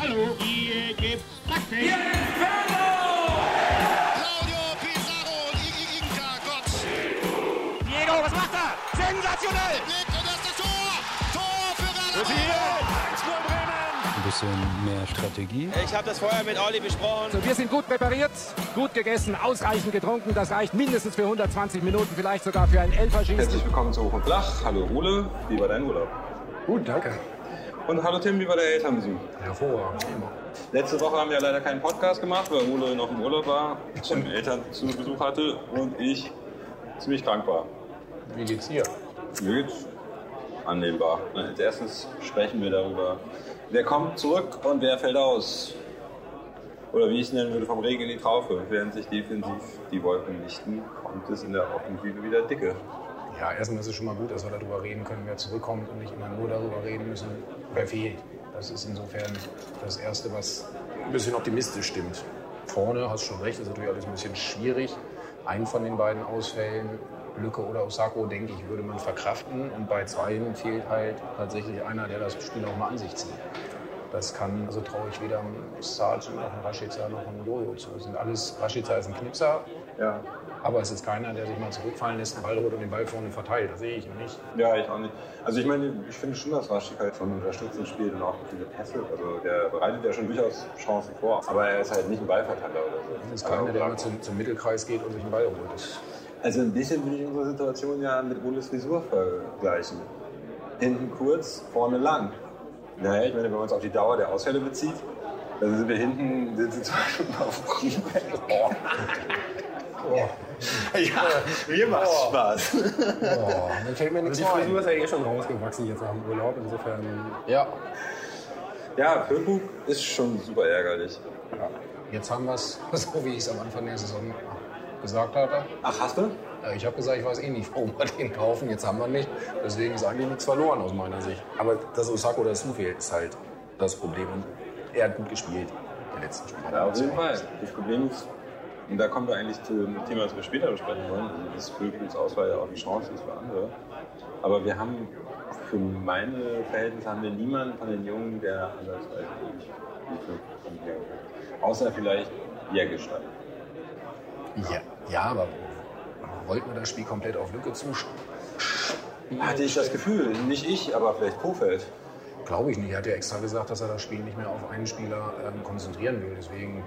Hallo, hier gibt's Backfisch. Claudio Pizarro und Iggy Inka, Gott. Diego, was macht er? Sensationell! Nick, und das ist das Tor. Tor für Werder. Ein bisschen mehr Strategie. Ich habe das vorher mit Olli besprochen. Wir sind gut präpariert, gut gegessen, ausreichend getrunken. Das reicht mindestens für 120 Minuten, vielleicht sogar für ein Elferschießen. Herzlich willkommen zu Hoch und Flach. Hallo Ole, wie war dein Urlaub? Gut, danke. Und hallo Tim, wie war der Elternbesuch? Hervorragend. Letzte Woche haben wir leider keinen Podcast gemacht, weil Ole noch im Urlaub war, Tim Eltern zu Besuch hatte und ich ziemlich krank war. Wie geht's dir? Mir geht's annehmbar. Als erstes sprechen wir darüber, wer kommt zurück und wer fällt aus. Oder wie ich es nennen würde, vom Regen in die Traufe. Während sich defensiv die Wolken lichten, kommt es in der Offensive wieder dicke. Ja, erstmal ist es schon mal gut, dass wir darüber reden können, wer zurückkommt und nicht immer nur darüber reden müssen, wer fehlt. Das ist insofern das Erste, was ein bisschen optimistisch stimmt. Vorne, hast schon recht, ist natürlich alles ein bisschen schwierig. Einen von den beiden Ausfällen, Lücke oder Osako, denke ich, würde man verkraften. Und bei zweien fehlt halt tatsächlich einer, der das Spiel auch mal an sich zieht. Das kann, also traue ich weder einem Sargent noch einem Rashica noch einem Jojo zu. Das sind alles, Rashica ist ein Knipser, Ja. Aber es ist keiner, der sich mal zurückfallen lässt, den Ball holt und den Ball vorne verteilt. Das sehe ich nicht. Ja, ich auch nicht. Also ich meine, ich finde schon, dass Raschik halt schon unterstützend spielt und auch viele Pässe. Also der bereitet ja schon durchaus Chancen vor. Aber er ist halt nicht ein Ballverteiler oder so. Das ist keiner, der immer zum, zum Mittelkreis geht und sich den Ball holt. Also ein bisschen würde ich unsere Situation ja mit Oles Frisur vergleichen. Hinten kurz, vorne lang. Naja, ich meine, wenn man es auf die Dauer der Ausfälle bezieht, dann sind wir hinten sind sie zwei Stunden auf dem. Oh. Ja, mir macht's Spaß. oh, dann fällt mir nichts Also die ein. Frisur ist ja eh schon rausgewachsen jetzt nach dem Urlaub. Insofern Ja, Ja, Füllkrug ist schon super ärgerlich. jetzt haben wir es, so wie ich es am Anfang der Saison gesagt hatte. Ach, hast du? Äh, Ich habe gesagt, ich weiß eh nicht, warum wir den kaufen. Jetzt haben wir nicht. Deswegen ist eigentlich nichts verloren aus meiner Sicht. Aber dass Osako dazu fehlt, ist halt das Problem. Und er hat gut gespielt, der letzten Spiel. Ja, auf jeden Fall. Das Problem ist, und da kommen wir eigentlich zu einem Thema, das wir später besprechen wollen, also dass Füllkrugs Auswahl ja auch eine Chance ist für andere. Aber wir haben, für meine Verhältnisse, haben wir niemanden von den Jungen, der anders als ich Füllkrug. Außer vielleicht Jägerstein. Ja, ja, aber wollten wir das Spiel komplett auf Lücke zuspielen? Hatte ich das Gefühl, nicht ich, aber vielleicht Kofeld. Glaube ich nicht. Er hat ja extra gesagt, dass er das Spiel nicht mehr auf einen Spieler ähm, konzentrieren will. Deswegen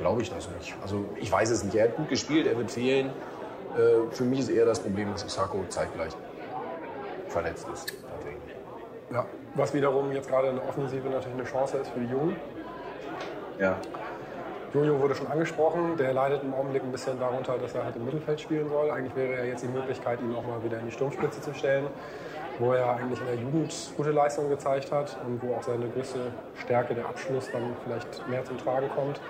glaube ich das nicht. Also ich weiß es nicht. Er hat gut gespielt, er wird fehlen. Äh, für mich ist eher das Problem, dass Osako zeitgleich verletzt ist. Ja, was wiederum jetzt gerade in der Offensive natürlich eine Chance ist für die Jungen. Ja. Jojo wurde schon angesprochen, der leidet im Augenblick ein bisschen darunter, dass er halt im Mittelfeld spielen soll. Eigentlich wäre ja jetzt die Möglichkeit, ihn auch mal wieder in die Sturmspitze zu stellen, wo er eigentlich in der Jugend gute Leistungen gezeigt hat und wo auch seine größte Stärke, der Abschluss, dann vielleicht mehr zum Tragen kommt.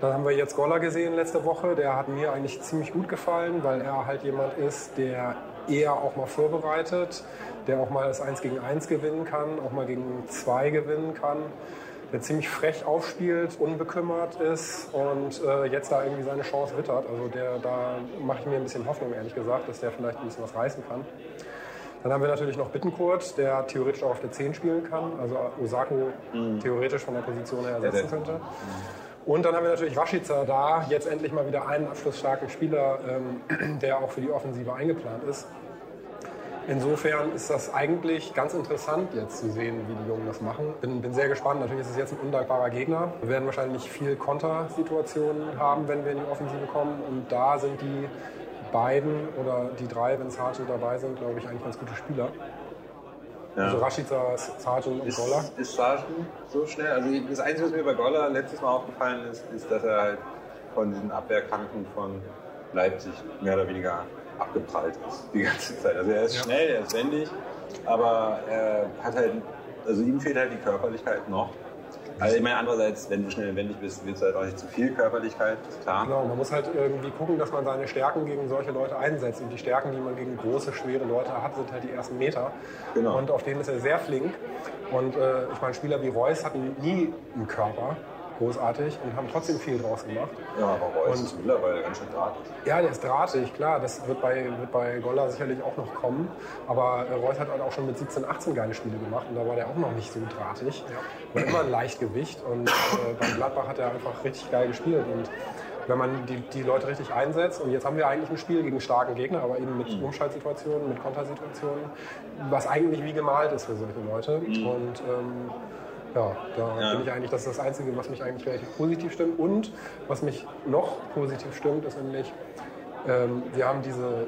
Dann haben wir jetzt Goller gesehen letzte Woche. Der hat mir eigentlich ziemlich gut gefallen, weil er halt jemand ist, der eher auch mal vorbereitet, der auch mal das 1 gegen 1 gewinnen kann, auch mal gegen 2 gewinnen kann, der ziemlich frech aufspielt, unbekümmert ist und äh, jetzt da irgendwie seine Chance wittert. Also der, da mache ich mir ein bisschen Hoffnung, ehrlich gesagt, dass der vielleicht ein bisschen was reißen kann. Dann haben wir natürlich noch Bittenkurt, der theoretisch auch auf der 10 spielen kann, also Osako theoretisch von der Position her ersetzen Ersetzen. könnte. Und dann haben wir natürlich Waschica da, jetzt endlich mal wieder einen abschlussstarken Spieler, ähm, der auch für die Offensive eingeplant ist. Insofern ist das eigentlich ganz interessant jetzt zu sehen, wie die Jungen das machen. Bin, bin sehr gespannt. Natürlich ist es jetzt ein undankbarer Gegner. Wir werden wahrscheinlich viel Kontersituationen haben, wenn wir in die Offensive kommen. Und da sind die beiden oder die drei, wenn Sargent dabei sind, glaube ich, eigentlich ganz gute Spieler. Also Rashica, Sargent und Ist, Goller. ist Sargent so schnell? Also das Einzige, was mir bei Goller letztes Mal aufgefallen ist, ist, dass er halt von diesen Abwehrkranken von Leipzig mehr oder weniger abgeprallt ist die ganze Zeit. Also er ist schnell, er ist wendig, aber er hat halt, also ihm fehlt halt die Körperlichkeit noch. Also ich meine, andererseits, wenn du schnell wendig bist, willst du halt auch nicht zu viel Körperlichkeit, ist klar. Genau, man muss halt irgendwie gucken, dass man seine Stärken gegen solche Leute einsetzt. Und die Stärken, die man gegen große, schwere Leute hat, sind halt die ersten Meter. Genau. Und auf denen ist er sehr flink. Und äh, ich meine, Spieler wie Reus hatten nie einen Körper. Großartig und haben trotzdem viel draus gemacht. Ja, aber Reus Und- ist mittlerweile ganz schön drahtig. Ja, der ist drahtig, klar, das wird bei, wird bei Golla sicherlich auch noch kommen. Aber äh, Reus hat halt auch schon mit 17, 18 geile Spiele gemacht und da war der auch noch nicht so drahtig. War immer ein Leichtgewicht und äh, beim Gladbach hat er einfach richtig geil gespielt. Und wenn man die, die Leute richtig einsetzt, und jetzt haben wir eigentlich ein Spiel gegen starken Gegner, aber eben mit Umschaltsituationen, mit Kontersituationen, was eigentlich wie gemalt ist für solche Leute. Und ähm, ja, da Ja. bin ich eigentlich, das ist das Einzige, was mich eigentlich relativ positiv stimmt. Und was mich noch positiv stimmt, ist nämlich, ähm, wir haben diese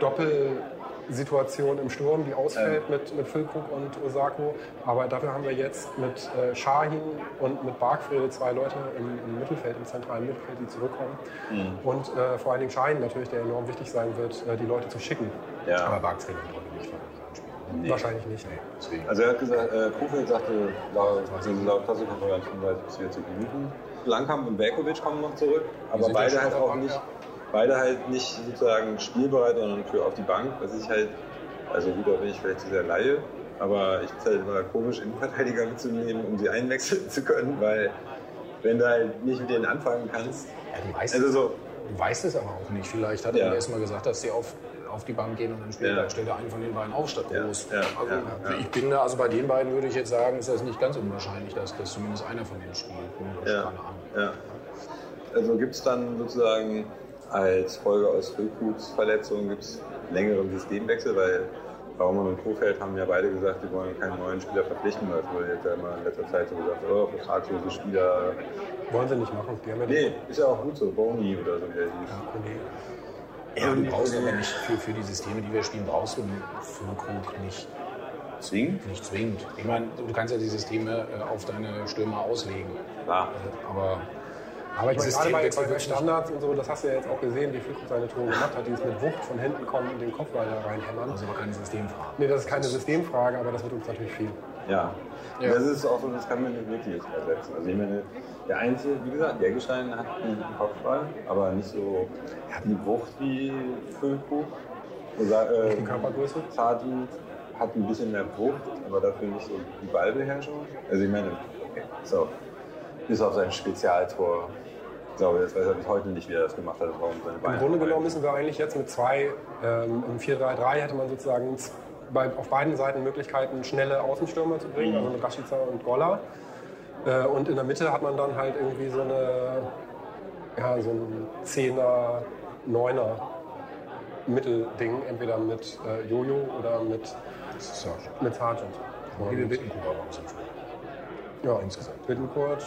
Doppelsituation im Sturm, die ausfällt mit, mit Füllkrug und Osako. Aber dafür haben wir jetzt mit äh, Shahin und mit Bargfrede zwei Leute im, im Mittelfeld, im zentralen Mittelfeld, die zurückkommen. Und äh, vor allen Dingen Shahin natürlich, der enorm wichtig sein wird, äh, die Leute zu schicken. Ja. Aber Bargfried wird heute nicht von spielen. Wahrscheinlich nicht. Deswegen. Also er hat gesagt, äh, Kofeld sagte laut, laut Pressekonferenz 35 bis 40 Minuten. Langkamp und Velkovic kommen noch zurück, aber beide halt auch Bank, nicht, ja. beide halt nicht sozusagen spielbereit, sondern für auf die Bank, was ich halt, also gut, da bin ich vielleicht zu sehr Laie, aber ich finde es halt immer komisch, Innenverteidiger mitzunehmen, um sie einwechseln zu können, weil wenn du halt nicht mit denen anfangen kannst, Ja, du weißt, also so, du weißt es aber auch nicht. Vielleicht hat Ja. er erst mal gesagt, dass sie auf, auf die Bank gehen und dann später Ja. stellt er einen von den beiden auf statt groß. ja, also, ja, ja. Ich bin da, also bei den beiden würde ich jetzt sagen, ist das nicht ganz unwahrscheinlich, dass, dass zumindest einer von denen spielt. Also gibt es dann sozusagen als Folge aus Füllkrugs Verletzung gibt's längeren Systemwechsel, weil Baumann und Kofeld haben ja beide gesagt, sie wollen keinen neuen Spieler verpflichten, weil es wurde jetzt ja immer in letzter Zeit so gesagt, oh, vertragslose Spieler. Wollen sie nicht machen. Die haben ja Nee, ist ja auch gut so, Boni oder so wie er hieß. Ja, du brauchst aber nicht für, für die Systeme, die wir spielen, brauchst du einen Füllkrug nicht, Zwingend? nicht zwingend. Ich meine, du kannst ja die Systeme äh, auf deine Stürmer auslegen. Ah, Äh, Aber Aber ich meine, gerade bei, bei. Standards und so, das hast du ja jetzt auch gesehen, wie Füllkrug seine Tore gemacht hat, dieses mit Wucht von hinten kommen und den Kopfball da reinhämmern. das ist aber keine Systemfrage. Nee, das ist keine Systemfrage, aber das wird uns natürlich viel. Ja. Ja. Das ist auch so, das kann man nicht wirklich ersetzen. Also ich meine, der Einzige, wie gesagt, Jägerstein hat einen Kopfball, aber nicht so, er hat eine Wucht wie. Oder, äh, Körpergröße? Sadi hat ein bisschen mehr Wucht, aber dafür nicht so die Ballbeherrschung. Also ich meine, okay, so, bis auf sein Spezialtor. Ich glaube, jetzt weiß er bis heute nicht, wie er das gemacht hat. Warum seine Beine Im Grunde genommen müssen wir eigentlich jetzt mit zwei, ähm, im 4-3-3 hätte man sozusagen bei, auf beiden Seiten Möglichkeiten, schnelle Außenstürmer zu bringen, also mit Rashica und Golla. Äh, und in der Mitte hat man dann halt irgendwie so eine, ja, so ein 10er, 9er Mittelding, entweder mit äh, Jojo oder mit, ja mit Sargent. wie wir Und, Bittenkuh aber uns im Spiel. ja, insgesamt. Bittencourt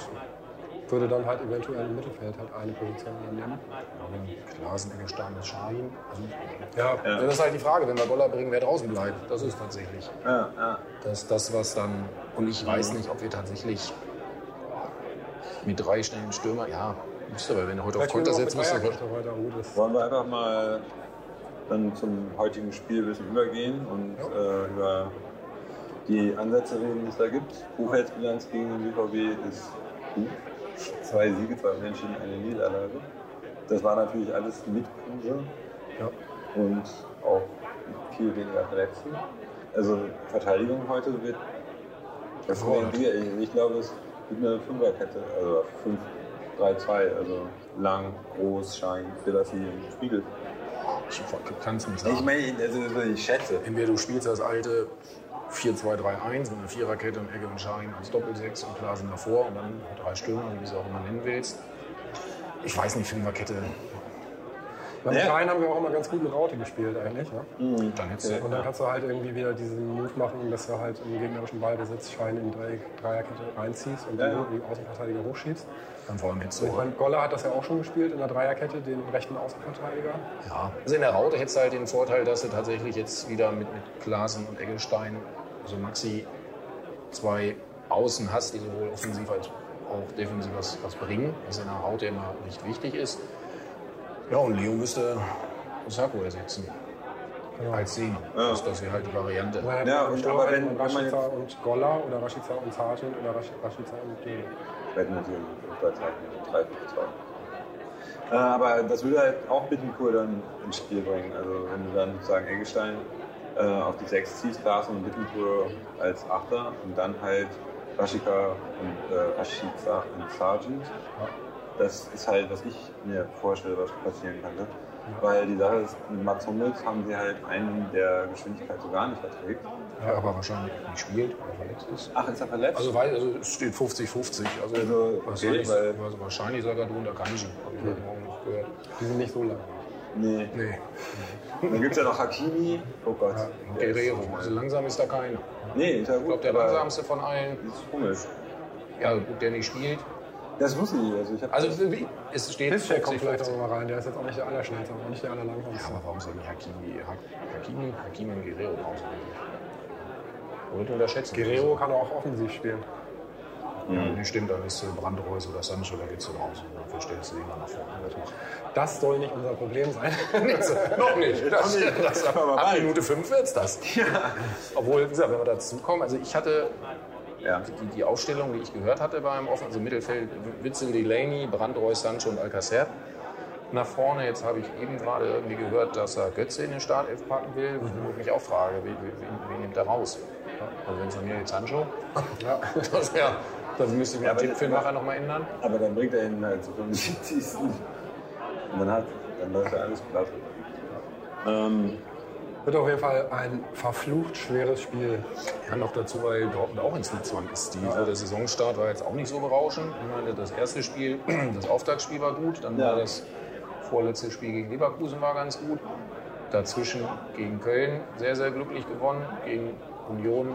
würde dann halt eventuell im Mittelfeld halt eine Position übernehmen. Klasen, Eggestein, das Schahin. Also, Ja, Das ist halt die Frage, wenn wir Goller bringen, wer draußen bleibt. Das ist tatsächlich Ja, ja. das, das was dann. Und ich weiß nicht, ob wir tatsächlich mit drei schnellen Stürmer, ja, müsste aber, wenn du heute auf Vielleicht Konter können wir setzt, auch müsste. Wollen wir einfach mal dann zum heutigen Spiel ein bisschen übergehen und äh, über die Ansätze reden, die es da gibt. Buchhaltsbilanz gegen den BVB ist gut. Zwei Siege, zwei Unentschieden, eine Niederlage. Das war natürlich alles mit Kruse Ja. und auch viel weniger Verletzten. Also Verteidigung heute wird das Hervorragend. ich, ich glaube, es wird eine Fünferkette, also 5-3-2, also lang, groß, Schein, Selassie, Spiegel. Ich kann es nicht Ich sagen. meine, also ich schätze. Entweder du spielst das alte 4-2-3-1 mit einer Viererkette und Egge und Schein als Doppelsechs und Klasen davor und dann drei Stürmer, wie du es auch immer nennen willst. Ich weiß nicht, Fünferkette, Beim Ja. Schein haben wir auch immer ganz gut mit Raute gespielt eigentlich. Ne? dann hättest du Und dann kannst du halt irgendwie wieder diesen Move machen, dass du halt im gegnerischen Ballbesitz Schein in die Drei- Dreierkette reinziehst und Ja. dann die Außenverteidiger hochschiebst. dann vor allem hättest du Ich meine, Goller hat das ja auch schon gespielt in der Dreierkette, den rechten Außenverteidiger. Ja, also in der Raute hättest du halt den Vorteil, dass du tatsächlich jetzt wieder mit, mit Klaasen und Eggestein, also Maxi, zwei Außen hast, die sowohl offensiv als auch defensiv was, was bringen, was in der Raute immer nicht wichtig ist. Ja, und Leo müsste Osako ersetzen. Als Sehner. Das, das wäre halt die Variante. Oder Ja, und aber wenn- wenn man und Goller oder Rashica und Sargent oder Rasch- Rashica und. Wetten natürlich drei Zeiten, drei, fünf, zwei. Äh, aber das würde halt auch Bittencourt dann ins Spiel bringen. Also wenn du dann sozusagen Eggestein äh, auf die Sechs ziehst, Klaas und Bittencourt als Achter und dann halt Rashika und äh, Rashica und Sargent. Das ist halt, was ich mir vorstelle, was passieren könnte. Weil die Sache ist, mit Mats Hummels haben sie halt einen, der Geschwindigkeit so gar nicht verträgt. Ja, aber wahrscheinlich nicht spielt, weil verletzt ist. Ach, ist er verletzt? Also, weil, also es steht 50-50. Also, Also, wahrscheinlich, okay, weil- also wahrscheinlich sogar du und Akanji. Habe ich heute Morgen noch gehört. Die sind nicht so lang. nee. Nee. Dann gibt es ja noch Hakimi. Oh Gott. Ist Guerrero. so Also langsam ist da keiner. Nee, ist ja Ich gut. glaube, der langsamste von allen, Ist Hummels. ja, gut, der nicht spielt. Das wusste ich. Also, ich Also es steht Piszczek kommt 50, vielleicht auch 50. noch mal rein. Der ist jetzt auch nicht der Allerschnellste, aber auch nicht der Allerlangsamste. Aber warum soll nicht Hakimi, Ha- Hakimi, Hakimi und Guerrero nicht. Wird unterschätzen. Guerrero kann auch offensiv spielen. Ja, nee, stimmt, dann ist Brandreus oder Sancho, da geht's du raus. Und dafür stellst du ihn dann nach vorne. Das soll nicht unser Problem sein. Noch nicht. Das, das, aber ab. Minute 5 wird's das. Obwohl, wie gesagt, wenn wir dazu kommen, also ich hatte Ja. die, die Aufstellung, die ich gehört hatte beim Offen, also Mittelfeld, Witzel, Delaney, Brandreus, Sancho und Alcacer. Nach vorne, jetzt habe ich eben gerade irgendwie gehört, dass er Götze in den Startelf packen will, wo ich mich auch frage, wen, wen, wen nimmt er raus? Also wenn es von mir jetzt Sancho, ja. das, wär, das müsste ich mir Ja, Tipp für nachher nochmal ändern. Aber dann bringt er ihn halt zu 75. Und dann, hat, dann läuft ja alles platt. Ähm, Wird auf jeden Fall ein verflucht schweres Spiel. Ja, noch dazu, weil Dortmund auch in Zugzwang ist. Die, so der Saisonstart war jetzt auch nicht so berauschend. Ich meine, das erste Spiel, das Auftaktspiel war gut, dann Ja. war das vorletzte Spiel gegen Leverkusen war ganz gut. Dazwischen gegen Köln sehr, sehr glücklich gewonnen, gegen Union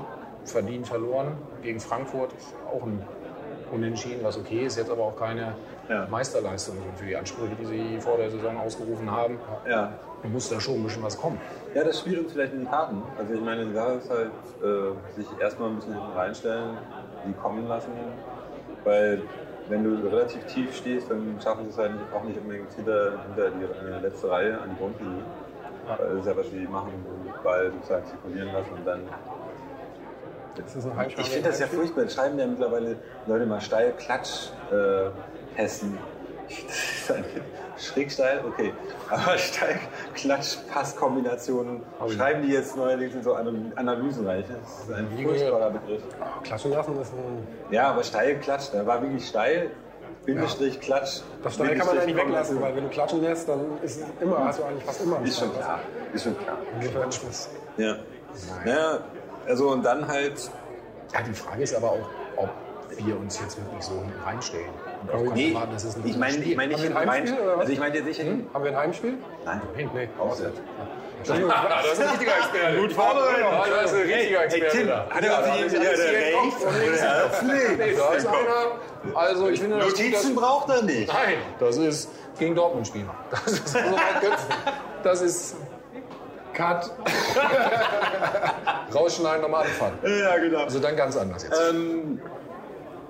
verdient verloren, gegen Frankfurt auch ein Unentschieden, was okay ist, jetzt aber auch keine Ja. Meisterleistung sind für die Ansprüche, die sie vor der Saison ausgerufen haben. ja. Muss da schon ein bisschen was kommen. ja, das spielt uns vielleicht in die Karten. Also ich meine, die Sache ist halt, äh, sich erstmal ein bisschen hinten reinstellen, die kommen lassen. Weil wenn du relativ tief stehst, dann schaffen sie es halt auch nicht unbedingt hinter, hinter die äh, letzte Reihe an die Grundlinie. Weil das ist ja, was sie machen, den Ball sozusagen zirkulieren lassen und dann Das ist ein. Ich finde das ja furchtbar. Jetzt schreiben ja mittlerweile Leute mal steil Klatsch äh, Hessen. Das ist ein schräg steil, okay. Aber steil Klatsch Passkombinationen schreiben die jetzt neuerdings in so Ana- Analysen rein. Das ist ein furchtbarer Begriff. Klatschen lassen ist ein. Ja, aber steil Klatsch, da war wirklich steil. Bindestrich Klatsch. Das Steil kann man ja nicht weglassen, weil wenn du klatschen lässt, dann ist es immer, hast du eigentlich fast immer einen Ist schon klar. Ist schon klar. Ja. Naja, also und dann halt Ja, die Frage ist aber auch, ob wir uns jetzt wirklich so hinten reinstellen. Auch Nee, dass es ein ich meine, ich meine nicht Haben wir ein mein, Heimspiel, was? also ich meine jetzt nicht in, Haben wir ein Heimspiel? nein, Nee. auswärts. das ist ein richtiger Experte. Gut vorbereitet. Ja, das ist ein richtiger Experte. Tim, da. hat er also das wieder ist hier recht? Nee, da ist einer. Also ich finde das Notizen braucht er nicht. Nein, das ist gegen Dortmund spielen. Das ist so weit Götz. Das ist Cut. rausschneiden, nochmal anfangen. Ja, genau. Also dann ganz anders jetzt. Ähm,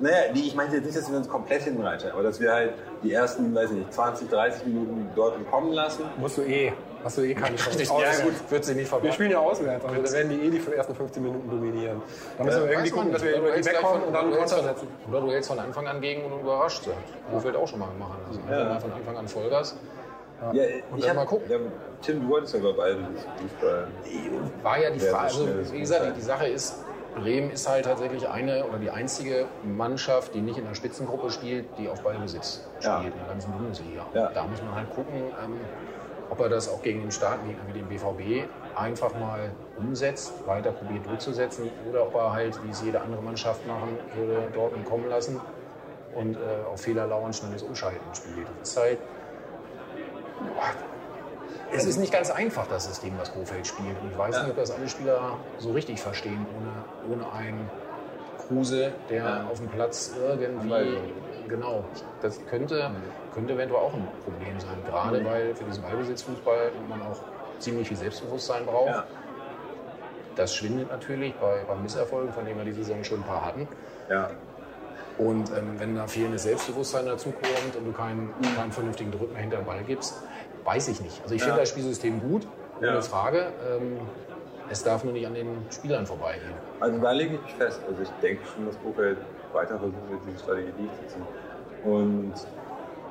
naja, die, ich meine jetzt nicht, dass wir uns komplett hinten reinstellen, aber dass wir halt die ersten, weiß ich nicht, 20, 30 Minuten dort kommen lassen. Musst du eh. Hast du eh keine Chance. Ja, gut, wird sie nicht Wir verbieten. spielen ja auswärts, also da werden die eh die ersten 15 Minuten dominieren. Da müssen wir irgendwie gucken, dass wir über die wegkommen und dann Konter von- setzen. Oder du hältst von Anfang an gegen und überrascht sein. Kofeld auch schon mal machen lassen. Einfach mal von Anfang an Vollgas. Ja, Und ich dann hab, mal gucken. Ja, Tim, du wolltest ja über beide Fußball. War ja die Frage, also, wie gesagt, die, die Sache ist, Bremen ist halt tatsächlich eine oder die einzige Mannschaft, die nicht in der Spitzengruppe spielt, die auf Ballbesitz Ja. spielt in der ganzen Bundesliga. Ja. Da muss man halt gucken, ähm, ob er das auch gegen den starken Gegner wie den BVB einfach mal umsetzt, weiter probiert durchzusetzen oder ob er halt, wie es jede andere Mannschaft machen würde, Dortmund kommen lassen und äh, auf Fehler lauern, schnelles Umschalten spielt. Das ist halt es ist nicht ganz einfach, das System, was Kofeld spielt. Und ich weiß nicht, ob das alle Spieler so richtig verstehen, ohne, ohne einen Kruse, der auf dem Platz irgendwie. Anweisung. Genau. Das könnte, könnte eventuell auch ein Problem sein. Gerade weil für diesen Ballbesitzfußball man auch ziemlich viel Selbstbewusstsein braucht. Ja. Das schwindet natürlich bei, bei Misserfolgen, von denen wir die Saison schon ein paar hatten. Ja. Und ähm, wenn da fehlendes Selbstbewusstsein dazukommt und du keinen, keinen vernünftigen Drücken hinter den Ball gibst, weiß ich nicht. Also ich finde Ja. das Spielsystem gut, ohne Ja. Frage. Ähm, es darf nur nicht an den Spielern vorbeigehen. Also da lege ich mich fest. Also ich denke schon, dass Kofeld weiter versuchen wird, diese Strategie durchzuziehen. Und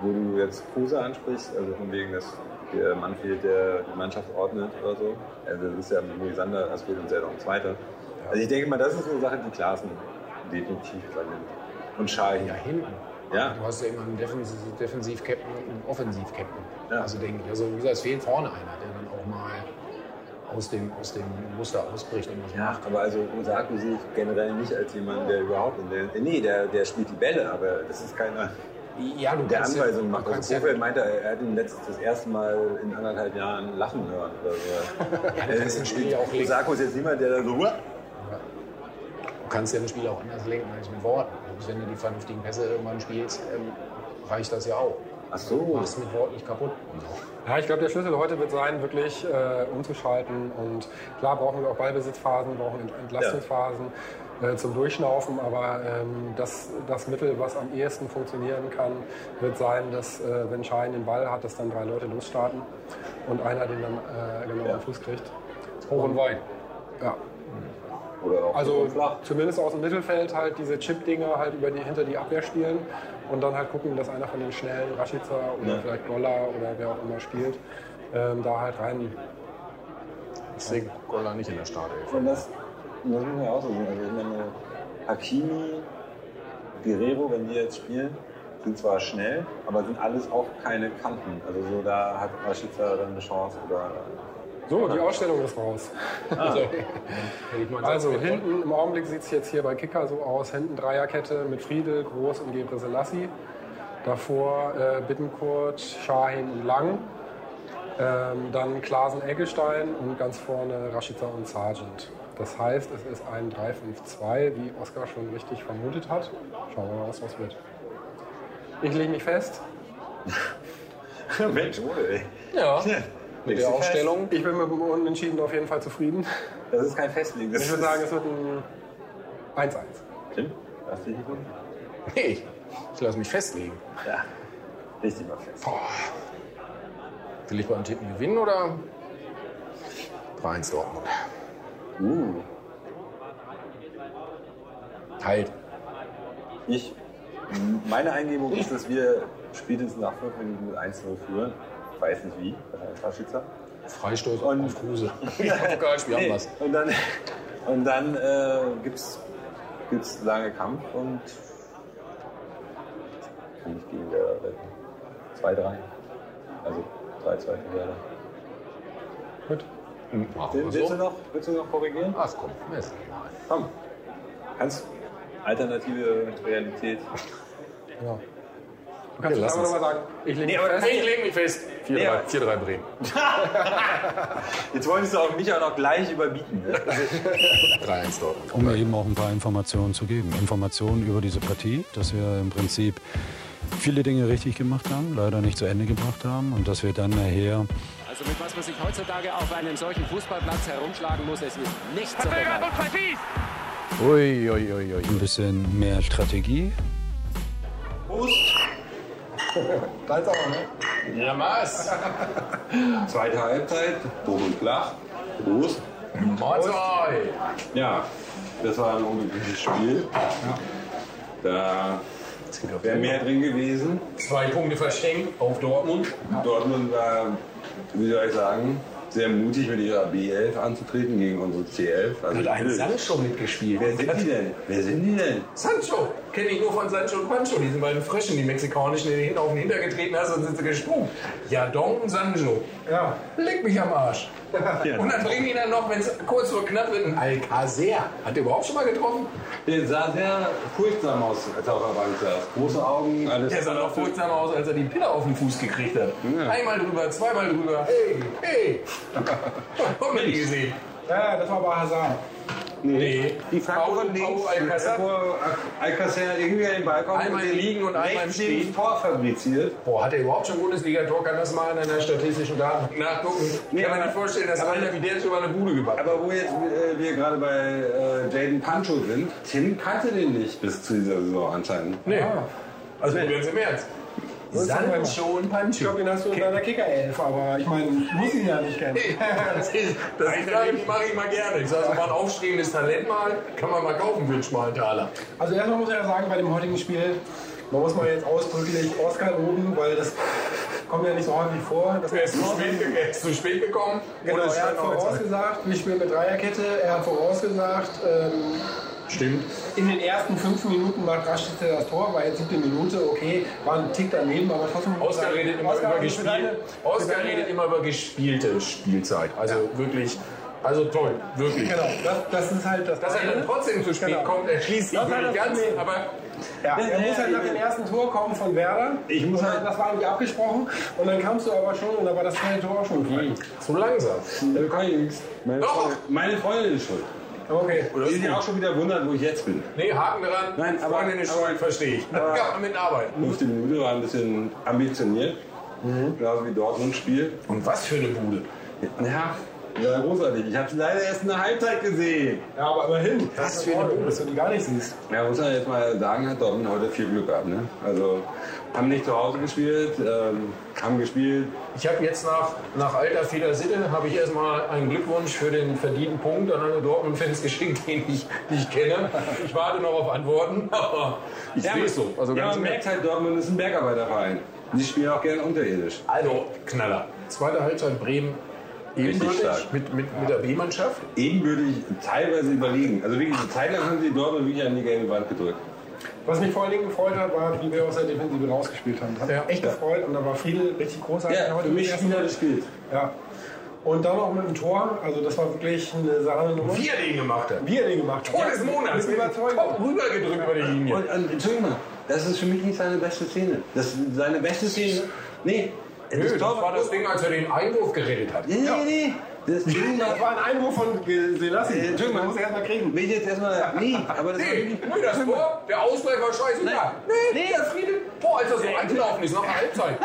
wo du jetzt Kruse ansprichst, also von wegen, dass der Mann fehlt, der die Mannschaft ordnet oder so. Also das ist ja mit Moisander, das fehlt uns ja noch ein zweiter. Also ich denke mal, das ist eine Sache, die Klaassen definitiv übernimmt. Und Schal Ja, hinten. Ja. Du hast ja immer einen Defensiv- Defensiv-Captain und einen Offensiv-Captain. Ja. Also denke ich. Also wie gesagt, es fehlt vorne einer, der dann auch mal aus dem, aus dem Muster ausbricht und was Ja, macht. aber also Osako sehe ich generell nicht als jemand, der überhaupt in der. Nee, der, der spielt die Bälle, aber das ist keiner, Ja, du der kannst Anweisungen ja, macht. Also ja, Kofeld meinte, er hat ihn letztes das erste Mal in anderthalb Jahren lachen hören oder so. ja, du kannst Spiel ja auch. Osako ist jetzt niemand, der da so. Du kannst ja ein Spiel auch anders lenken als mit Worten. Also wenn du die vernünftigen Pässe irgendwann spielst, ähm, reicht das ja auch. Ach so. Du machst mit Worten nicht kaputt. Ja, ich glaube, der Schlüssel heute wird sein, wirklich äh, umzuschalten. Und klar brauchen wir auch Ballbesitzphasen, brauchen Ent Entlastungsphasen äh, zum Durchschnaufen. Aber ähm, das, das Mittel, was am ehesten funktionieren kann, wird sein, dass, äh, wenn Schein den Ball hat, dass dann drei Leute losstarten und einer den dann äh, genau am Fuß kriegt. Hoch und weit. Ja. Oder auch Also flach. zumindest aus dem Mittelfeld halt diese Chip-Dinger halt über die, hinter die Abwehr spielen und dann halt gucken, dass einer von den schnellen Rashica oder Ja. vielleicht Golla oder wer auch immer spielt, ähm, da halt rein. Ich sehe Golla nicht in der Startelf. Und das, und das muss man ja auch so sehen. Also ich meine, Hakimi, Guerrero, wenn die jetzt spielen, sind zwar schnell, aber sind alles auch keine Kanten. Also so da hat Rashica dann eine Chance oder So, die Ausstellung ist raus. Mal Also gesagt, hinten, im Augenblick sieht es jetzt hier bei Kicker so aus, hinten Dreierkette mit Friedel, Groß und Gebre Selassie. Davor äh, Bittenkurt, Shahin und Lang. Ähm, dann Klasen Eggestein und ganz vorne Rashica und Sargent. Das heißt, es ist ein 3-5-2, wie Oskar schon richtig vermutet hat. Schauen wir mal, was das wird. Ich lege mich fest. Mensch, ey. Ja, mit der Ausstellung. Ich bin mit dem Unentschieden auf jeden Fall zufrieden. Das ist kein Festlegen. Ich würde sagen, es wird ein 1-1. Tim, hast du dich gefunden? Nee, ich lasse mich festlegen. Ja. Richtig mal fest. Boah. Will ich beim Tippen gewinnen oder 3-1 Dortmund? Uh, Halt. ich, meine Eingebung ist, dass wir spätestens nach fünf Minuten mit 1-0 führen. Ich weiß nicht wie, wahrscheinlich Rashica. Freistoß Und- auf Kruse. Ja, Pokalspiel haben Nee, wir's. Und dann, und dann äh, gibt's, gibt's lange Kampf und nicht gegen Werder retten. 2-3. Also 3-2 für Werder. Gut. Machen Willst, wir willst, du so. noch, willst du noch korrigieren? Ach komm, ist. Komm. Kannst alternative Realität. Ja. Du kannst es aber nochmal sagen. Ich lege mich fest. Ich lege mich fest. 4-3 Nee, aber- 4-3 Bremen. Jetzt wolltest du auch mich auch noch gleich überbieten. Ne? 3-1 Dortmund. Um mir eben auch ein paar Informationen zu geben. Informationen über diese Partie, dass wir im Prinzip viele Dinge richtig gemacht haben, leider nicht zu Ende gebracht haben und dass wir dann nachher Also mit was man sich heutzutage auf einem solchen Fußballplatz herumschlagen muss, es ist nicht zu vergleichen. Ui, ui, ui, ui. ein bisschen mehr Strategie, Deins auch, ne? Ja, was? Zweite Halbzeit, hoch und flach. Groß. Mahlzeit. Ja, das war ein unglückliches Spiel. Da wäre mehr drin gewesen. Zwei Punkte verschenkt auf Dortmund. Dortmund war, wie soll ich sagen, sehr mutig mit ihrer B11 anzutreten gegen unsere C11. Also Hat ein Sancho mitgespielt. Wer sind die denn? Wer sind die denn? Sancho! Kenne ich nur von Sancho und Pancho, diese beiden Fröschen, die mexikanischen, die du hinten auf den Hinter getreten hast und sind sie gesprungen. Ja, Don und Sancho. Ja. Leg mich am Arsch. Und dann bringen die dann noch, wenn es kurz vor knapp wird, einen Alcacer. Hat der überhaupt schon mal getroffen? Der sah sehr furchtsam aus, als er auf der Bank saß. Große Augen, alles. Der sah noch furchtsamer aus, als er die Pille auf den Fuß gekriegt hat. Einmal drüber, zweimal drüber. Hey, hey. Haben wir die gesehen? Ja, das war bei Hazard. Nee. Die von links, Alcacer. irgendwie an den Ball kommt Einmal und den liegen und einmal rechts stehen. Tor fabriziert. Boah, hat er überhaupt schon Bundesliga-Tor? Kann das mal in einer statistischen Daten nachgucken? Nee, kann man nicht vorstellen, dass aber- einer wie der schon mal eine Bude gebacken hat. Aber wo jetzt äh, wir gerade bei äh, Jaden Pancho sind, Tim kannte den nicht bis zu dieser Saison anscheinend. Nee. Also ganz im Ernst. Sancho und Ich Pancho. glaube, den hast du in deiner Kicker-Elf, aber ich meine, ich muss ihn ja nicht kennen. Das ist, das ist Frage, die mache ich mal gerne. Ich sage so mal ein aufstrebendes Talent mal, kann man mal kaufen für einen schmalen Taler. Also erstmal muss ich ja sagen, bei dem heutigen Spiel, man muss mal jetzt ausdrücklich Oscar loben, weil das kommt ja nicht so häufig vor. Er ist zu spät, ge- zu spät gekommen. Genau, er hat vorausgesagt, wir spielen mit Dreierkette. Er hat vorausgesagt, ähm, Stimmt. In den ersten fünf Minuten macht Rashica das Tor, war jetzt siebte Minute, okay, war ein Tick daneben, aber trotzdem. Oskar redet immer Oskar, über gespielt. deine- redet immer über gespielte Spielzeit. Also wirklich, also toll, wirklich. Genau, das, das ist halt das. Dass er dann trotzdem zu spät Genau. kommt, erschließt sich war nicht ganz, Problem. aber Ja, er muss halt nach dem ersten Tor kommen von Werder. Ich muss halt- Das war irgendwie abgesprochen. Und dann kamst du aber schon und dann war das zweite Tor auch schon gefallen. zu langsam. Da. Meine, Doch. Freundin, meine Freundin ist schuld. Okay. Die sich auch schon wieder wundert, wo ich jetzt bin. Nee, Haken dran. Nein, aber- ist aber- schuld, verstehe ich. Da kann man mitarbeiten. 15 Minuten war ein bisschen ambitioniert. Genauso wie Dortmund spielt. Und was für eine Bude. Ja, ja, großartig. Ich habe es leider erst in der Halbzeit gesehen. Ja, aber immerhin. Das ist für eine dass du die gar nicht siehst. Ja, muss man jetzt mal sagen, hat Dortmund heute viel Glück gehabt. Ne? Also haben nicht zu Hause gespielt, ähm, haben gespielt. Ich habe jetzt nach, nach alter Fehler Sitte, habe ich erstmal einen Glückwunsch für den verdienten Punkt an alle Dortmund-Fans geschickt, den ich nicht kenne. Ich warte noch auf Antworten, aber ich sehe es so. Also ja, ganz man merkt halt, Dortmund ist ein Bergarbeiterverein. Die spielen auch gerne unterirdisch. Also, Knaller. Zweite Halbzeit Bremen ebenbürtig stark. mit, mit, mit der B-Mannschaft. Ebenbürtig teilweise überlegen. Also wirklich, eine Zeit lang haben sie Dortmund wirklich an die gelbe Wand gedrückt. Was mich vor allen Dingen gefreut hat, war, wie wir aus der Defensive rausgespielt haben. Das hat Ja. mich echt gefreut und da war Friedel richtig großartig. Ja, heute für mich Spieler Spiels. Ja. Und dann noch mit dem Tor, also das war wirklich eine Sache-Nummer. Wie er den gemacht hat. Wie er den gemacht hat. Tor des Monats. Mit. Top rübergedrückt über die Linie. Und, und Entschuldigung mal, das ist für mich nicht seine beste Szene. Das ist seine beste Szene. Nee, Nö, das war das Ding, als er den Einwurf gerettet hat. Nee, nee, nee. Das Ding war. Das war ein Einwurf von Selassie. Äh, Entschuldigung, man muss er erst mal kriegen. Will ich jetzt erstmal. Nee, aber das war Nee, wirklich. nee, das Tor, der Ausgleich war scheißegal. Nee, nee, der Friede, boah, als er so eingelaufen ist nach der Halbzeit.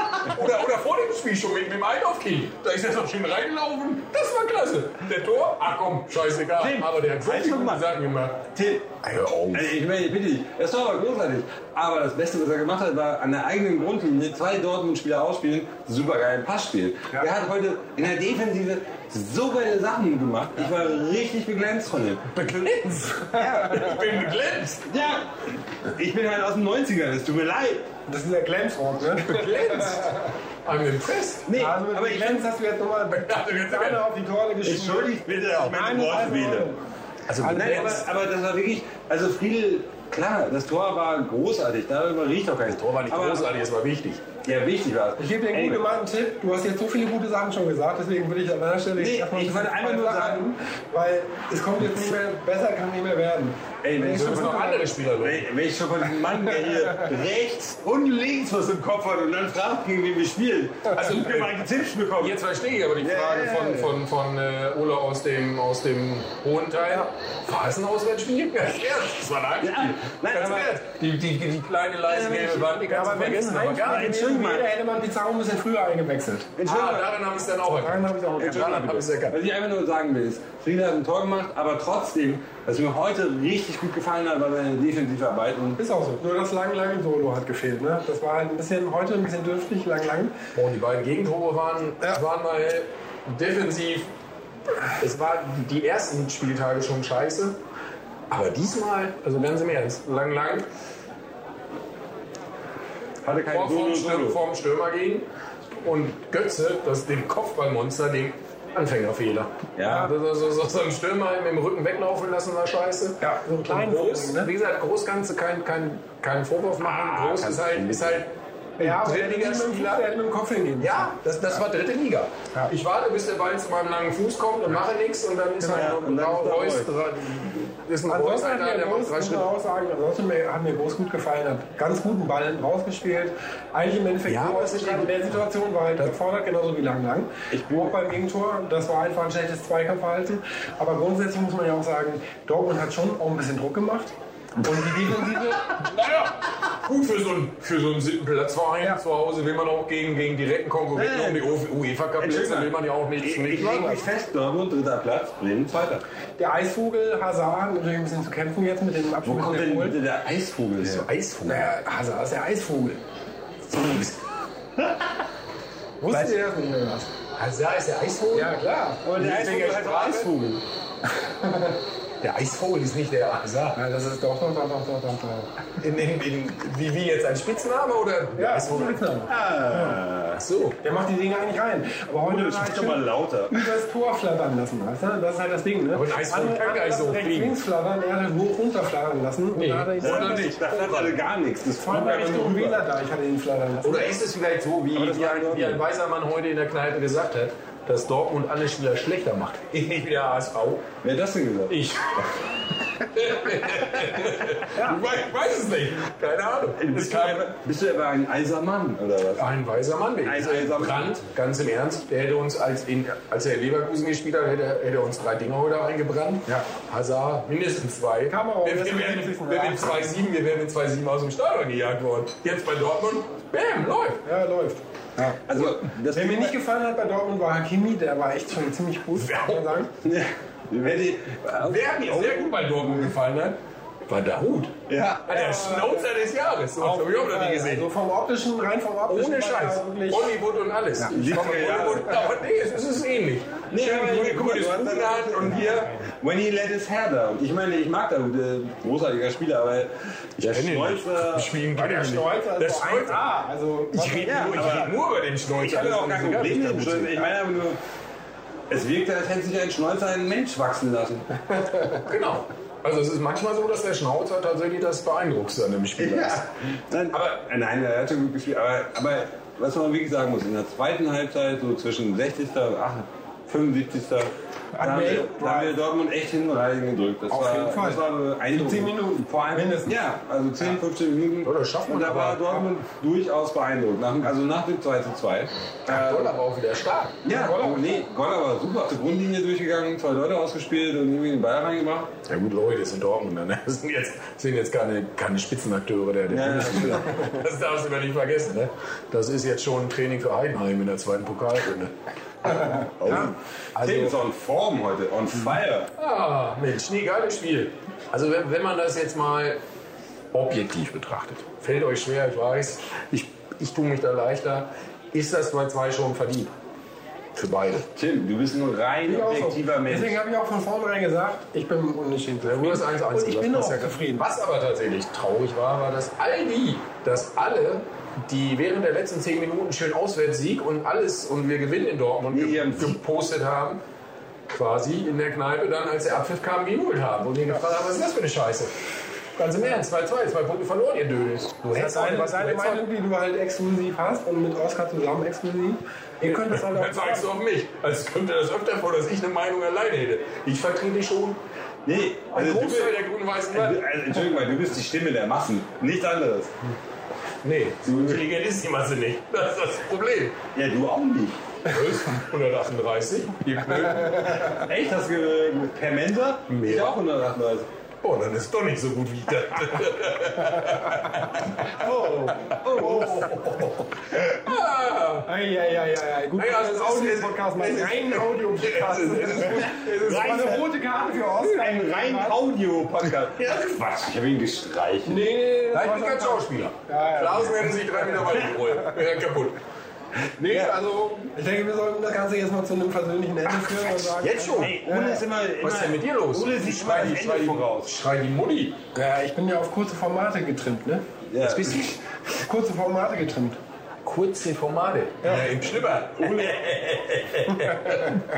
Oder, oder vor dem Spiel schon mit, mit dem Einlaufkind. Da ist er so schön reingelaufen. Das war klasse. Der Tor, ach komm, scheißegal. Tim, Aber der hat so halt viele schon gute mal. Sachen gemacht. Till, Hör auf. Also ich meine, bitte dich, das war aber großartig. Aber das Beste, was er gemacht hat, war an der eigenen Grundlinie zwei Dortmund-Spieler ausspielen, super geilen Pass spielen. Er hat heute in der Defensive so geile Sachen gemacht. Ich war richtig beglänzt von ihm. Beglänzt. Ja, Ich bin beglänzt. ja. Ich bin halt aus den 90ern, es tut mir leid. Das ist der Glänzrock, ne? Beglänzt. I'm impressed. Nee, Also mit aber ich Glänz hast du jetzt nochmal dachte, jetzt- Sahne auf die Torte geschrieben. Entschuldigt bitte, ich meine Worte also-. Also, Nein, aber, aber das war wirklich, also Friedel, klar, das Tor war großartig, darüber riecht doch kein Das Tor war nicht aber, großartig, es war wichtig. Ja, wichtig war es. Ich gebe dir einen gut gemeinten Tipp. Du hast jetzt so viele gute Sachen schon gesagt, deswegen würde ich an deiner Stelle Nee, erstmal ich bisschen einfach nur sagen- weil es kommt jetzt nicht mehr, besser kann nicht mehr werden. Ey, wenn ich, schon von, noch andere Spieler wenn wenn ich schon von diesem Mann, der hier rechts und links was im Kopf hat und dann fragt, gegen wen wir spielen, also wir mal Tipps bekommen. Jetzt verstehe ich aber die Frage von, von, von äh, Ola aus dem, aus dem hohen Teil. War es ein Auswärtsspiel? Ja, das war ein Heimspiel. Ja, nein, Ganz aber-. Die, die, die kleine leise gelbe Wand, die du es vergessen. Aber gar nicht. Wäre, hätte man Pizarro ein bisschen früher eingewechselt. Ah, daran habe ich es dann auch erkannt. Daran habe ich auch erkannt. Daran habe ich es erkannt. Was ich einfach nur sagen will, ist, Frieda hat ein Tor gemacht, aber trotzdem, was mir heute richtig gut gefallen hat, war seine Defensivarbeit. Und Ist auch so. Nur das lang, lang Solo hat gefehlt. Ne? Das war halt ein bisschen, heute ein bisschen dürftig, lang, lang. Und die beiden Gegentore waren, waren mal defensiv. Es waren die ersten Spieltage schon scheiße. Aber diesmal, also ganz im Ernst, lang, lang, hatte kein vor, Solo vorm, Stürmer, Solo. vorm Stürmer gehen. Und Götze, das dem Kopfballmonster, dem Anfängerfehler. Ja. So, so, so, so einen Stürmer mit dem Rücken weglaufen lassen war scheiße. Ja, so einen kleinen Groß, ne? wie gesagt, Groß kannst du keinen kein, kein Vorwurf machen. Groß ist halt, ist halt Ja, der hätte nicht mit dem Kopf hingehen. Ja, das, das war dritte Liga. Ja. Ich warte, bis der Ball zu meinem langen Fuß kommt und mache nichts und dann ist Ja, halt und dann ist da Reus, Reus. dran- ist ein Ansonsten hat mir der macht Groß, drei muss man Schritte. auch sagen, ansonsten hat mir Groß gut gefallen, hat ganz guten Ball rausgespielt. Eigentlich im Endeffekt Ja, aber ist in der Situation war halt gefordert, genauso wie Lang Lang. Auch beim Gegentor, das war einfach ein schlechtes Zweikampfverhalten. Aber grundsätzlich muss man ja auch sagen, Dortmund hat schon auch ein bisschen Druck gemacht. Und die Defensive, Naja, gut für so einen, für so einen siebten Platzverein Ja. zu Hause will man auch gegen, gegen direkten Konkurrenten ja. um die UEFA Cup Plätze Entschuldigung. will man ja auch nicht, Ich, nicht ich lege mich fest, Dortmund, dritter Platz, Bremen, zweiter. der Eisvogel, Hazard hat natürlich ein bisschen zu kämpfen jetzt mit dem Wo Abschluss kommt der denn bitte der Eisvogel her? Eisvogel. Naja, Hazard ist der Eisvogel. Wusstet ihr das nicht mehr was? Da ist der Eisvogel. Ja, klar. Und der Eisvogel heißt auch Sprache? Eisvogel. Der Eisvogel ist nicht der Asa. Ja, das ist doch, doch, doch, doch, doch, doch. doch. In, in, in, wie, wie jetzt ein Spitzname oder? Ja, das ist ein Spitzname. Ach so. Der macht die Dinge eigentlich rein. Aber heute ist doch mal lauter. übers Tor flattern lassen. Weißt du? Das ist halt das Ding. Ne? Aber ein Eisvogel kann gar nicht so fliegen. links flattern, er hat halt hoch runter flattern lassen. Und Nee. da hat er ihn Oder nicht? Da flatterte gar nichts. Das Vor allem Richtung nur. Wähler da, ich hatte ihn flattern lassen. Oder ist es vielleicht so, wie, wie, ein, weiser Mann heute in der Kneipe gesagt hat, dass Dortmund alle Spieler schlechter macht? Nicht wie der HSV. Wer hat das denn gesagt? Ich. Ich weiß, es nicht. Keine Ahnung. Bist du, kam aber, bist du aber ein eiser Mann, oder was? ein weiser Mann. Der Ein ein weiser Mann. Brand, ganz im Ernst, der hätte uns, als, in, als er in Leverkusen gespielt hat, hätte, er- hätte uns drei Dinger heute eingebrannt. Ja. Hazard mindestens zwei. Auch, Wir, wir, wären, wir wären Rat. 2-7, wir wären mit 2-7 aus dem Stadion gejagt worden. Jetzt bei Dortmund, bam, läuft. Ja, läuft. Also, das Wer mir nicht gefallen hat bei Dortmund war Hakimi, der war echt schon ziemlich gut, kann man sagen. Wer die, Wer mir sehr gut bei Dortmund gefallen hat, war Dahut. ja, Der Schnauzer des Jahres. So, das habe ich auch noch nie gesehen. Also vom optischen, rein vom optischen. Ohne Scheiß. Hollywood und alles. Ich komme Ja. Hollywood, aber nee, es ist ähnlich. Nee, Schön grüne, guck mal, grünes dann- und hier. When he let his hair down. Ich meine, ich mag da äh, großartiger Spieler, aber der ihn nicht. Schnäuzer. Spielen Der Schnäuzer Der ist so Schnäuzer. 1A. Also, Ich rede Ja, nur, ich rede nur über den Schnäuzer. Ich habe auch ist gar kein Problem mit dem der Schnäuzer. Ich meine aber nur, es wirkt, als hätte sich ein Schnäuzer einen Mensch wachsen lassen. Genau. Also es ist manchmal so, dass der Schnauzer tatsächlich das Beeindruckste an dem Spieler ist. Nein, aber, nein, er hat schon gut gespielt. Aber, aber was man wirklich sagen muss, in der zweiten Halbzeit, so zwischen 60. und 75. Da haben, wir, da haben wir Dortmund echt hinten reingedrückt. Das Auf war, jeden Fall. Das war beeindruckend. 10 Minuten. Vor allem, Mindestens. Ja, also 10, 15 Minuten. Ja, das schafft man Und da aber. war Dortmund durchaus beeindruckt. Nach, also nach dem 2 zu 2. Goll aber auch wieder stark. Ja, Goller, nee, Goller war super auf der Grundlinie durchgegangen, zwei Leute ausgespielt und irgendwie den Ball reingemacht. Ja gut, Leute, das sind Dortmunder. Ne? Das sind jetzt, das sind jetzt keine, keine Spitzenakteure der, der Ja, ja. Bundesliga. Das darfst du immer nicht vergessen. Ne? Das ist jetzt schon ein Training für Heidenheim in der zweiten Pokalrunde. Oh. Also- Form heute, on fire. Ah, Mensch, nee, geiles Spiel. Also wenn, wenn man das jetzt mal objektiv betrachtet, fällt euch schwer, ich weiß, ich, ich tue mich da leichter, ist das 2-2 schon verdient? Für beide. Tim, du bist ein rein auch so. objektiver Mensch. Deswegen habe ich auch von vornherein gesagt, ich bin unentschieden gut, das 1-1. Und ich das bin auch ja gar- zufrieden. Was aber tatsächlich traurig war, war, dass all die, dass alle, die während der letzten 10 Minuten schön Auswärtssieg und alles und wir gewinnen in Dortmund Nee, gepostet haben, quasi in der Kneipe dann, als der Abpfiff kam, gejubelt haben und wir gefragt haben, was ist das für eine Scheiße? Ganz im Ernst, 2-2, zwei Punkte verloren, ihr Dönis. Du hättest eine, was deine Meinung, die du halt exklusiv hast und mit Oskar zusammen exklusiv. Ihr könnt das halt auch Dann zeigst du auf mich. Als könnte das öfter vor, dass ich eine Meinung alleine hätte. Ich vertrete schon Nee, ein also du, bist, Großteil der grün-weißen also, Wand. Entschuldigung mal, du bist die Stimme der Massen, nichts anderes. Nee, so intelligent ist die Masse nicht. Das ist das Problem. Ja, du auch nicht. 138. Die Blöden. Echt? Hast du äh, per Mensa? Mehr. Ich auch 138. Oh, dann ist doch nicht so gut wie ich dachte. Eieieiei. Gut, Naja, das es ist ist- ein es ist- Audio-Podcast, mal es ist- rein Audio-Podcast. ist, es ist, ist, Das eine rote Karte für Oskar. Ein rein Audio-Podcast. Ja, Quatsch, ich habe ihn gestreichelt. Nee, nee, das Nein, war ich bin kein Schauspieler. Ja, ja. Klausen hätten sich drei Meter weiter gerollt. Wäre kaputt. Nee, also ich denke, wir sollten das Ganze jetzt mal zu einem persönlichen Ende führen und sagen. Jetzt schon? Ey, Ole ist immer, immer Was ist denn mit dir los? Ole sieht das die, schrei die, voraus. schrei die Mutti. Ja, ich bin ja auf kurze Formate getrimmt, ne? Ja. Was bist du? Kurze Formate getrimmt. Kurze Formate. Ja. Im Schlipper.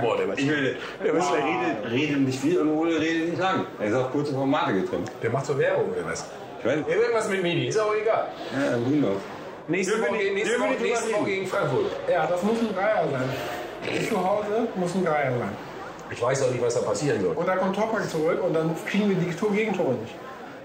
Boah, der war Ich will, Ole redet, redet nicht viel und Ole redet nicht lang. Er ist auf kurze Formate getrimmt. Der macht so Werbung oder was? Ich weiß, Irgendwas mit Mini, ist auch egal. ja, Windows. Nächste Woche, nächste Woche, nächste Woche gegen Frankfurt. Ja, das muss ein Dreier sein. Ich zu Hause muss ein Dreier sein. Ich weiß auch nicht, was da passieren wird. Und da kommt Topak zurück und dann kriegen wir die Tor Gegentore nicht.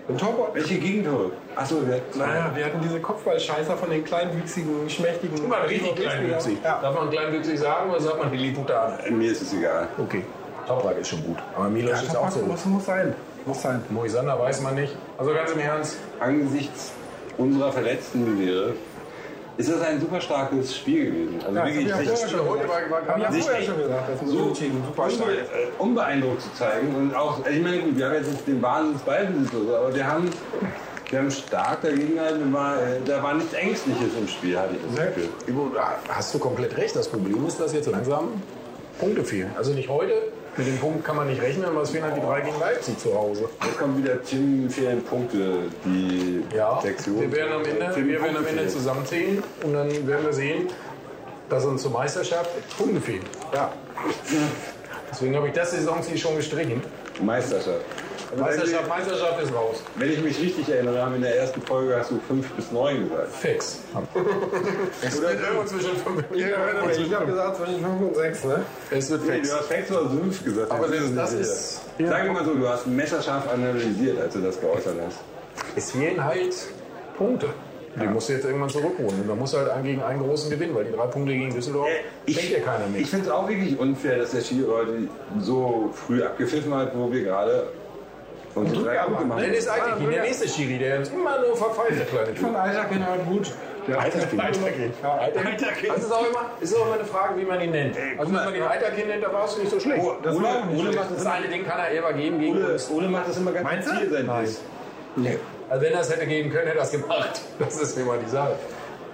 Und Topak. Welche Gegentore? Achso, wir hatten Naja, wir hatten diese Kopfballscheißer von den kleinwüchsigen, schmächtigen. Guck mal, richtig kleinwüchsig. Ja. Darf man kleinwüchsig sagen oder sagt man Lilliputan? Mir ist es egal. Okay. Toprak ist schon gut. Aber Milos Ja, ist auch Topak so. muss, muss sein. Muss sein. Moisander weiß man nicht. Also ganz im Ernst. Angesichts unserer verletzten Misere ist das ein super starkes Spiel gewesen. Also Ja, wirklich ich ja sich, ja schon gesagt. Das ist ein so Unentschieden, super stark. äh, unbeeindruckt zu zeigen. Und auch, also ich meine, gut, wir haben jetzt den Wahnsinns Ballbesitz oder so, aber wir haben, wir haben stark dagegen gehalten. War, äh, da war nichts Ängstliches im Spiel, hatte ich das Gefühl. Ivo, da hast du komplett recht. Das Problem ist, dass jetzt langsam Punkte fehlen. Also nicht heute, mit dem Punkt kann man nicht rechnen, aber es fehlen halt die drei gegen Leipzig zu Hause. Jetzt kommt wieder Tim fehlen Punkte, die Ja, Sektion. wir werden am Ende, wir werden am Ende zusammenzählen und dann werden wir sehen, dass uns zur Meisterschaft Punkte fehlen. Ja, Deswegen habe ich das Saisonziel schon gestrichen. Meisterschaft. Also Meisterschaft, Meisterschaft ist raus. Wenn ich mich richtig erinnere, haben wir in der ersten Folge hast du 5 bis 9 gesagt. Fix. es wird irgendwo zwischen 5 und Ich habe gesagt zwischen 5 und 6, ne? Es wird Nee, fix. du hast 6 oder 5 gesagt. Aber das, ist das ist. sicher. Sag mir mal so, du hast messerscharf analysiert, als du das geäußert hast. Es fehlen halt Punkte. Die musst du jetzt irgendwann zurückholen. Und musst du halt einen gegen einen großen gewinnen, weil die drei Punkte gegen Düsseldorf schenkt ja keiner Ich mit. finde es auch wirklich unfair, dass der Schiri heute so früh abgepfiffen hat, wo wir gerade unsere drei Punkte machen. Nein, das ist eigentlich der nächste Schiri, der uns immer nur verpfeift, der kleine Typ. Und Eishockey halt gut. Weitergehen. Das ist auch immer, ist auch immer eine Frage, wie man ihn nennt. Also, wenn man ihn Eiterkind nennt, da war es nicht so schlecht. Das Ole, Ole, macht Das das, eine Ding kann er eher geben gegen Ole, uns. Ole macht das immer ganz Meinst du? zielsendig. Also wenn er es hätte geben können, hätte er es gemacht. Das ist immer die Sache.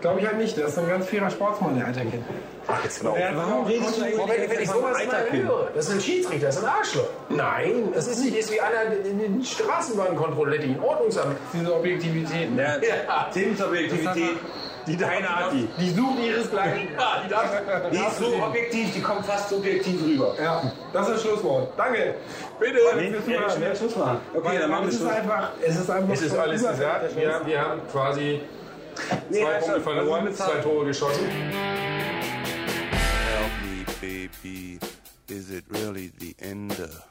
Glaube ich halt nicht. Der ist ein ganz fairer Sportsmann, der Eiterkind. Ach, jetzt genau. Warum redest du Boah, wenn, wenn ich sowas mal höre, das ist ein Schiedsrichter, das ist ein Arschloch. Nein, das ist nicht ist wie einer in den Straßenbahnkontrolle, die in Ordnungsamt. Diese Objektivität. Ja, Ja. Tims Objektivität, die deine Art, die, Die suchen ihresgleichen. Ja, die darf, die ist so objektiv, die kommt fast subjektiv rüber. Ja, das ist das Schlusswort. Danke. bitte. Nee, ja, schnell Schluss machen. Okay, dann machen wir es ist Schluss. einfach, es ist einfach. Es ist alles gesagt. Wir, wir haben quasi Nee, zwei halt, Punkte stopp. verloren, zwei Tore geschossen. Help me, baby. Is it really the end of